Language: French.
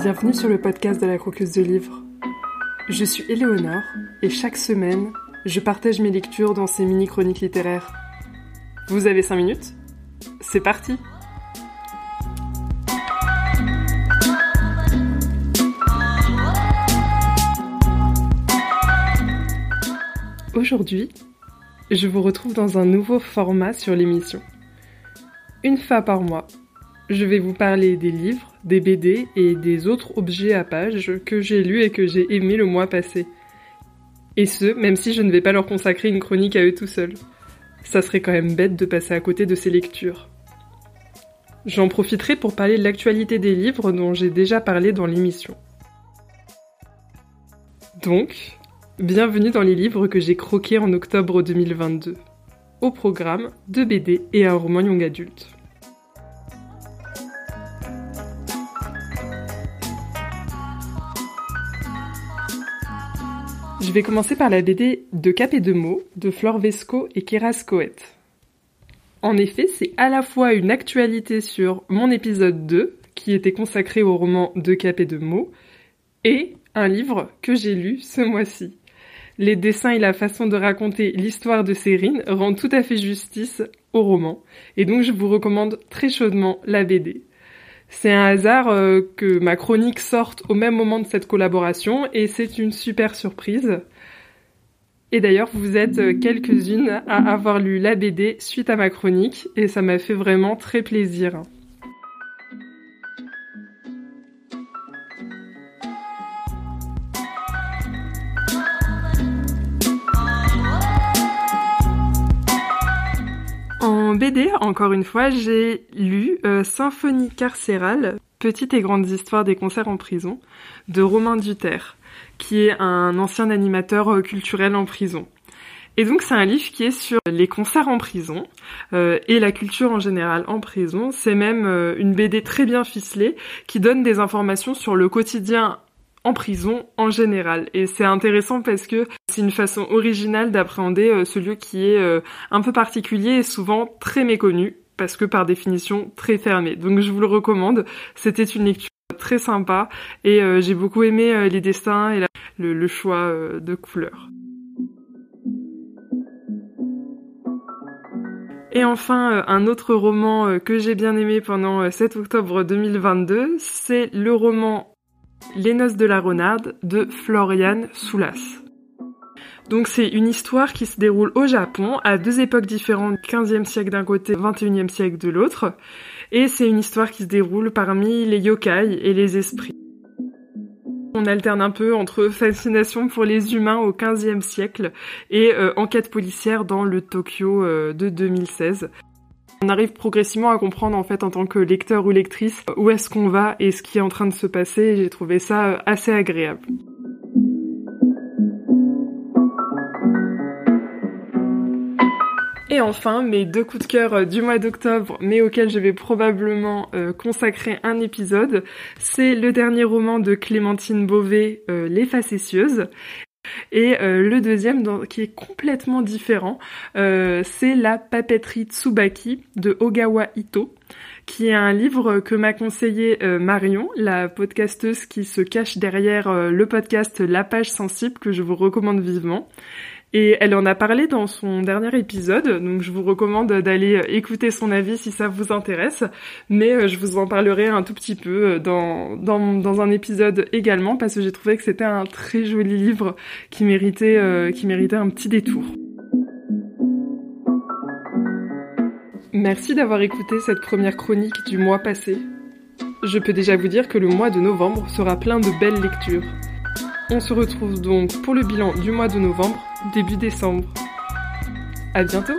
Bienvenue sur le podcast de la croqueuse de livres. Je suis Éléonore et chaque semaine, je partage mes lectures dans ces mini-chroniques littéraires. Vous avez 5 minutes? C'est parti Aujourd'hui, je vous retrouve dans un nouveau format sur l'émission. Une fois par mois, je vais vous parler des livres, des BD et des autres objets à pages que j'ai lus et que j'ai aimés le mois passé. Et ce, même si je ne vais pas leur consacrer une chronique à eux tout seuls. Ça serait quand même bête de passer à côté de ces lectures. J'en profiterai pour parler de l'actualité des livres dont j'ai déjà parlé dans l'émission. Donc, bienvenue dans les livres que j'ai croqués en octobre 2022. Au programme, deux BD et un roman young adulte. Je vais commencer par la BD de Cap et de mots de Flore Vesco et Kéras Coët. En effet, c'est à la fois une actualité sur mon épisode 2, qui était consacré au roman De Cap et de mots, et un livre que j'ai lu ce mois-ci. Les dessins et la façon de raconter l'histoire de Sérine rendent tout à fait justice au roman, et donc je vous recommande très chaudement la BD. C'est un hasard euh, que ma chronique sorte au même moment de cette collaboration et c'est une super surprise. Et d'ailleurs, vous êtes euh, quelques-unes à avoir lu la BD suite à ma chronique et ça m'a fait vraiment très plaisir. BD, encore une fois, j'ai lu euh, Symphonie carcérale, petite et grande histoire des concerts en prison, de Romain Duterre, qui est un ancien animateur euh, culturel en prison. Et donc c'est un livre qui est sur les concerts en prison euh, et la culture en général en prison. C'est même une BD très bien ficelée qui donne des informations sur le quotidien en prison en général. Et c'est intéressant parce que c'est une façon originale d'appréhender euh, ce lieu qui est euh, un peu particulier et souvent très méconnu parce que par définition très fermé. Donc je vous le recommande. C'était une lecture très sympa et euh, j'ai beaucoup aimé les dessins et le, choix de couleurs. Et enfin, un autre roman que j'ai bien aimé pendant 7 octobre 2022, c'est le roman les noces de la renarde de Florian Soulas. Donc c'est une histoire qui se déroule au Japon à deux époques différentes, 15e siècle d'un côté, 21e siècle de l'autre. Et c'est une histoire qui se déroule parmi les yokai et les esprits. On alterne un peu entre fascination pour les humains au 15e siècle et euh, enquête policière dans le Tokyo euh, de 2016. On arrive progressivement à comprendre en fait en tant que lecteur ou lectrice où est-ce qu'on va et ce qui est en train de se passer j'ai trouvé ça euh, assez agréable. Et enfin, mes deux coups de cœur euh, du mois d'octobre, mais auxquels je vais probablement euh, consacrer un épisode, c'est le dernier roman de Clémentine Beauvais, Les Facétieuses, et euh, le deuxième, qui est complètement différent, euh, c'est La papeterie Tsubaki de Ogawa Ito, qui est un livre que m'a conseillé euh, Marion, la podcasteuse qui se cache derrière le podcast La page sensible, que je vous recommande vivement. Et elle en a parlé dans son dernier épisode, donc je vous recommande d'aller écouter son avis si ça vous intéresse. Mais euh, je vous en parlerai un tout petit peu euh, dans, dans, un épisode également, parce que j'ai trouvé que c'était un très joli livre qui méritait, euh, qui méritait un petit détour. Merci d'avoir écouté cette première chronique du mois passé. Je peux déjà vous dire que le mois de novembre sera plein de belles lectures. On se retrouve donc pour le bilan du mois de novembre, début décembre. À bientôt